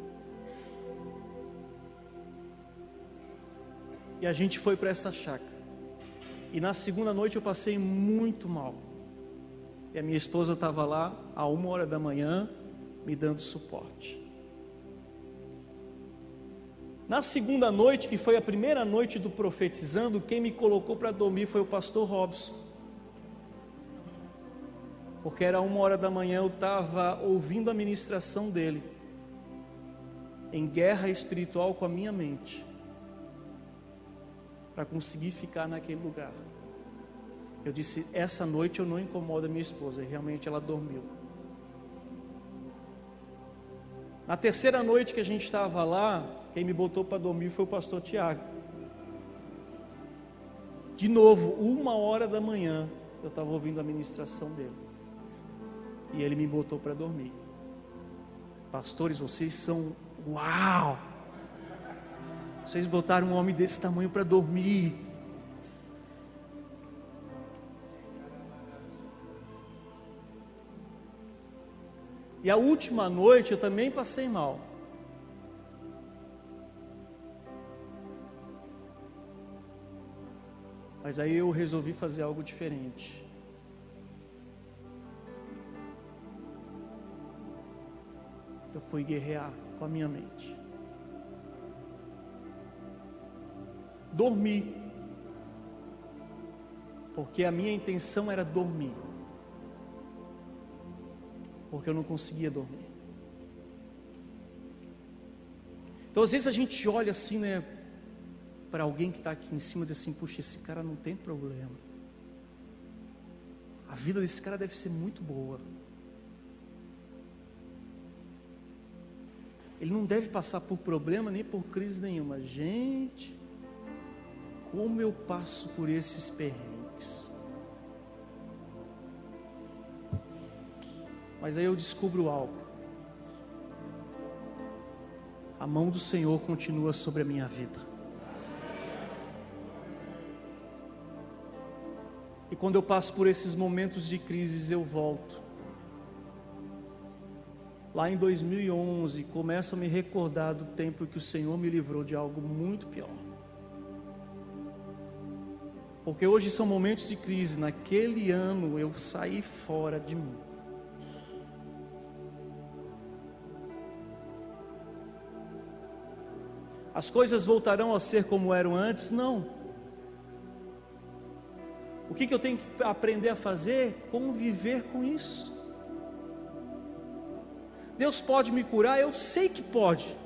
E a gente foi para essa chácara. E na segunda noite eu passei muito mal. E a minha esposa estava lá a uma hora da manhã me dando suporte. Na segunda noite, que foi a primeira noite do profetizando, quem me colocou para dormir foi o pastor Robson. Porque era uma hora da manhã, eu estava ouvindo a ministração dele, em guerra espiritual com a minha mente, para conseguir ficar naquele lugar. Eu disse: essa noite eu não incomodo a minha esposa, e realmente ela dormiu. Na terceira noite que a gente estava lá, quem me botou para dormir foi o pastor Tiago. De novo, uma hora da manhã, eu estava ouvindo a ministração dele. E ele me botou para dormir. Pastores, vocês são uau! Vocês botaram um homem desse tamanho para dormir. E a última noite eu também passei mal. Mas aí eu resolvi fazer algo diferente. Eu fui guerrear com a minha mente. Dormi. Porque a minha intenção era dormir. Porque eu não conseguia dormir. Então às vezes a gente olha assim, né? para alguém que está aqui em cima dizer assim: puxa, esse cara não tem problema. A vida desse cara deve ser muito boa. Ele não deve passar por problema nem por crise nenhuma. Gente, como eu passo por esses perrengues. Mas aí eu descubro algo. A mão do Senhor continua sobre a minha vida. E quando eu passo por esses momentos de crises, eu volto. Lá em 2011, começo a me recordar do tempo que o Senhor me livrou de algo muito pior. Porque hoje são momentos de crise. Naquele ano eu saí fora de mim. As coisas voltarão a ser como eram antes? Não. O que, que eu tenho que aprender a fazer? Conviver com isso. Deus pode me curar, eu sei que pode.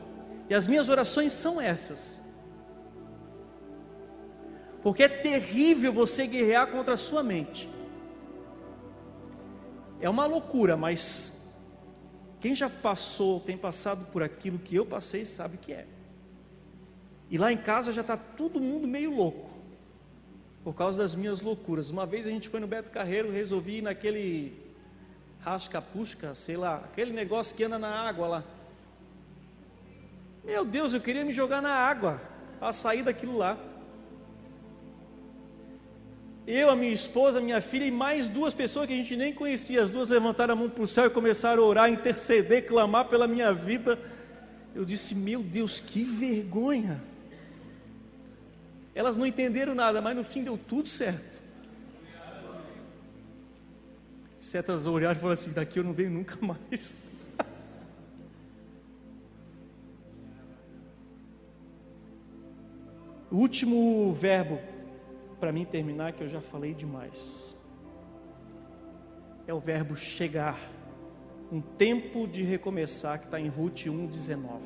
E as minhas orações são essas. Porque é terrível você guerrear contra a sua mente. É uma loucura, mas quem já passou, tem passado por aquilo que eu passei, sabe que é. E lá em casa já está todo mundo meio louco por causa das minhas loucuras. Uma vez a gente foi no Beto Carreiro, resolvi ir naquele rasca-pusca, sei lá, aquele negócio que anda na água lá. Meu Deus, eu queria me jogar na água para sair daquilo lá. Eu, a minha esposa, a minha filha e mais duas pessoas que a gente nem conhecia, as duas levantaram a mão para o céu e começaram a orar, interceder, clamar pela minha vida. Eu disse: Meu Deus, que vergonha. Elas não entenderam nada, mas no fim deu tudo certo. Certas olharam e falaram assim: Daqui eu não venho nunca mais. O último verbo para mim terminar, que eu já falei demais, é o verbo chegar. Um tempo de recomeçar, que está em Ruth 1,19.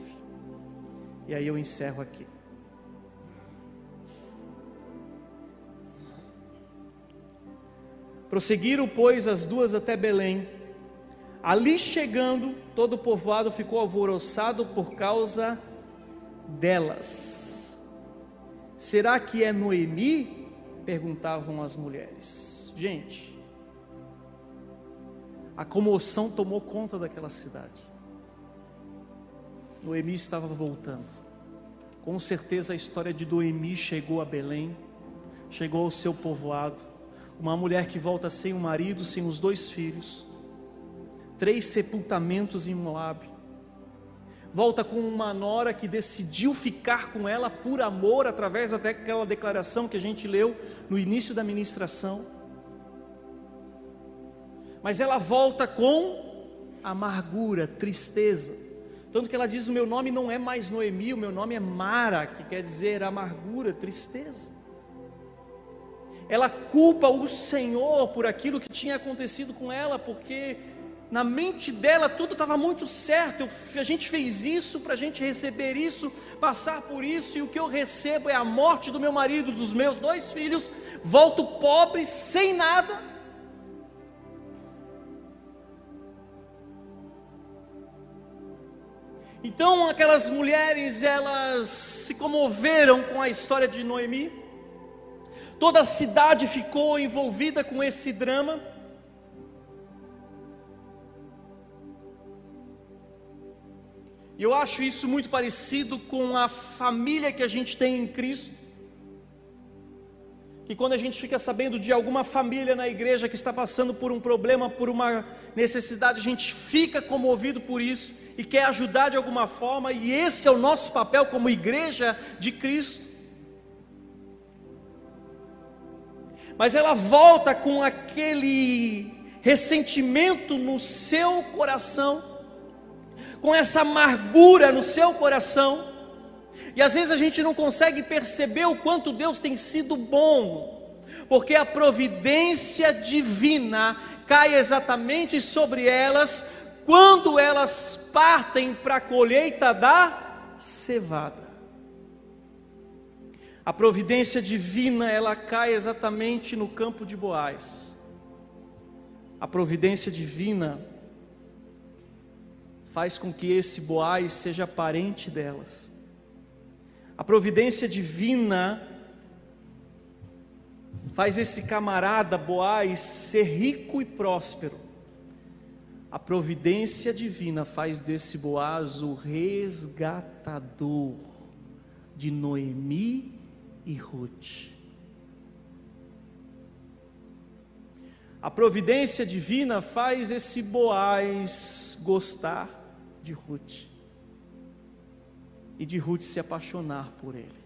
E aí eu encerro aqui. Prosseguiram, pois, as duas até Belém. Ali chegando, todo o povoado ficou alvoroçado por causa delas. Será que é Noemi? Perguntavam as mulheres. Gente, a comoção tomou conta daquela cidade. Noemi estava voltando. Com certeza a história de Noemi chegou a Belém, chegou ao seu povoado. Uma mulher que volta sem o marido, sem os dois filhos. Três sepultamentos em Moabe volta com uma nora que decidiu ficar com ela por amor, através até aquela declaração que a gente leu no início da ministração. Mas ela volta com amargura, tristeza. Tanto que ela diz: O meu nome não é mais Noemi, o meu nome é Mara, que quer dizer amargura, tristeza. Ela culpa o Senhor por aquilo que tinha acontecido com ela, porque na mente dela tudo estava muito certo. Eu, a gente fez isso para a gente receber isso, passar por isso, e o que eu recebo é a morte do meu marido, dos meus dois filhos. Volto pobre, sem nada. Então aquelas mulheres, elas se comoveram com a história de Noemi. Toda a cidade ficou envolvida com esse drama. E eu acho isso muito parecido com a família que a gente tem em Cristo. Que quando a gente fica sabendo de alguma família na igreja que está passando por um problema, por uma necessidade, a gente fica comovido por isso e quer ajudar de alguma forma, e esse é o nosso papel como igreja de Cristo. Mas ela volta com aquele ressentimento no seu coração com essa amargura no seu coração, e às vezes a gente não consegue perceber o quanto Deus tem sido bom, porque a providência divina cai exatamente sobre elas quando elas partem para a colheita da cevada. A providência divina, ela cai exatamente no campo de Boaz. A providência divina faz com que esse Boaz seja parente delas. A providência divina faz esse camarada Boaz ser rico e próspero. A providência divina faz desse Boaz o resgatador de Noemi e Ruth. A providência divina faz esse Boaz gostar de Ruth e de Ruth se apaixonar por ele.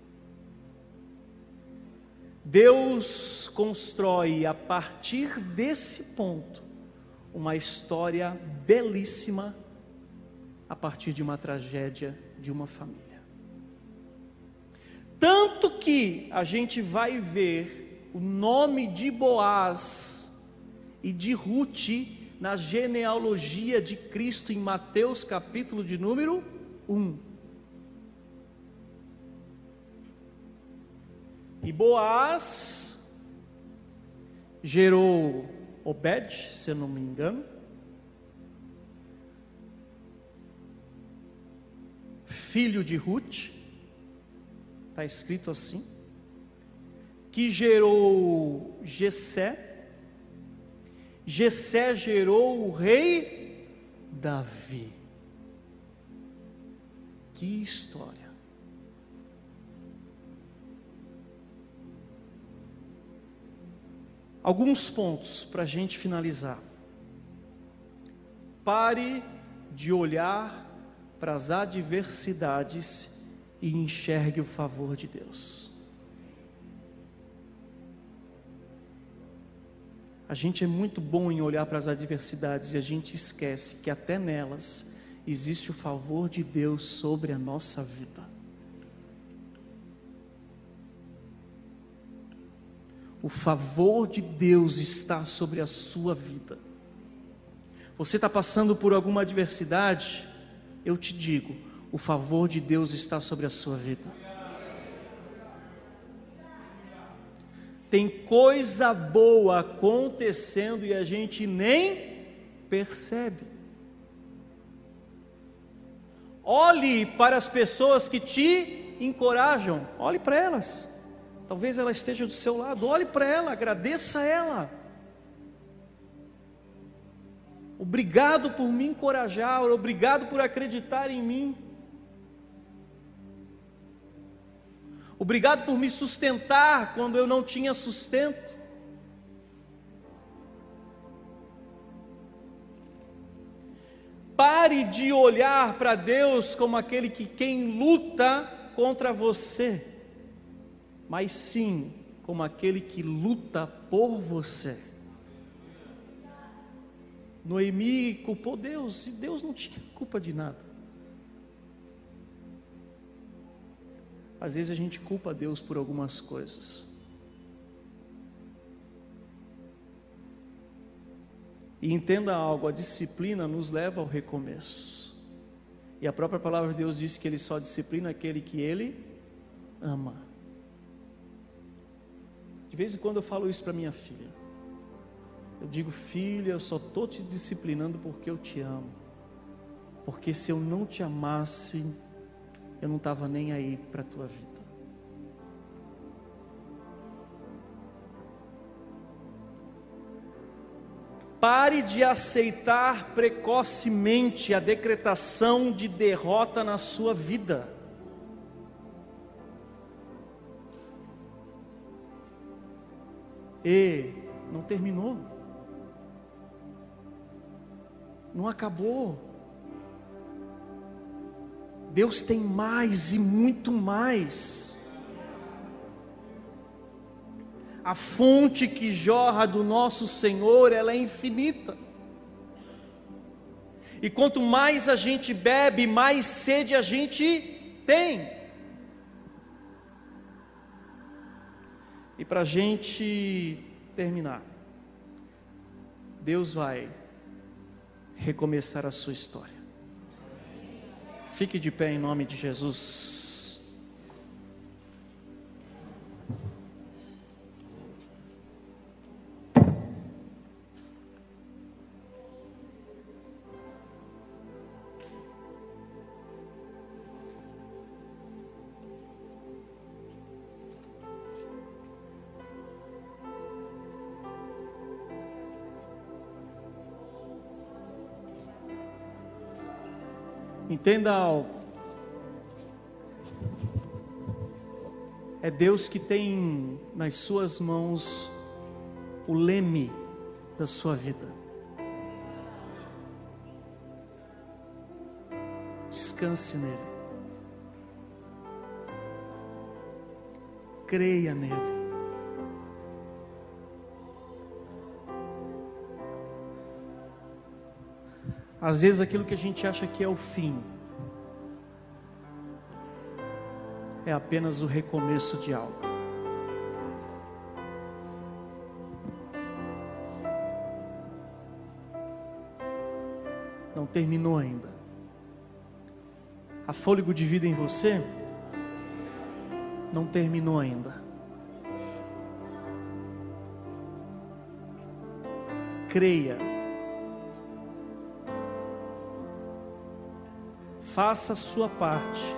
Deus constrói a partir desse ponto uma história belíssima a partir de uma tragédia de uma família. Tanto que a gente vai ver o nome de Boaz e de Ruth na genealogia de Cristo em Mateus capítulo de número 1. E Boaz gerou Obed, se eu não me engano, filho de Ruth, está escrito assim, que gerou Jessé, Jessé gerou o rei Davi. Que história. Alguns pontos para a gente finalizar. Pare de olhar para as adversidades e enxergue o favor de Deus. A gente é muito bom em olhar para as adversidades e a gente esquece que até nelas existe o favor de Deus sobre a nossa vida. O favor de Deus está sobre a sua vida. Você está passando por alguma adversidade? Eu te digo, o favor de Deus está sobre a sua vida. Tem coisa boa acontecendo e a gente nem percebe. Olhe para as pessoas que te encorajam, olhe para elas. Talvez ela esteja do seu lado, olhe para ela, agradeça a ela. Obrigado por me encorajar, obrigado por acreditar em mim. Obrigado por me sustentar quando eu não tinha sustento. Pare de olhar para Deus como aquele que quem luta contra você, mas sim como aquele que luta por você. Noemi culpou Deus e Deus não tinha culpa de nada. Às vezes a gente culpa Deus por algumas coisas. E entenda algo: a disciplina nos leva ao recomeço. E a própria palavra de Deus diz que Ele só disciplina aquele que Ele ama. De vez em quando eu falo isso para minha filha. Eu digo, filha, eu só estou te disciplinando porque eu te amo. Porque se eu não te amasse, eu não estava nem aí para a tua vida. Pare de aceitar precocemente a decretação de derrota na sua vida. E não terminou. Não acabou. Deus tem mais e muito mais. A fonte que jorra do nosso Senhor, ela é infinita. E quanto mais a gente bebe, mais sede a gente tem. E para a gente terminar, Deus vai recomeçar a sua história. Fique de pé em nome de Jesus. Entenda algo. É Deus que tem nas suas mãos o leme da sua vida. Descanse nele. Creia nele. Às vezes aquilo que a gente acha que é o fim é apenas o recomeço de algo. Não terminou ainda. A fôlego de vida em você não terminou ainda. Creia faça a sua parte.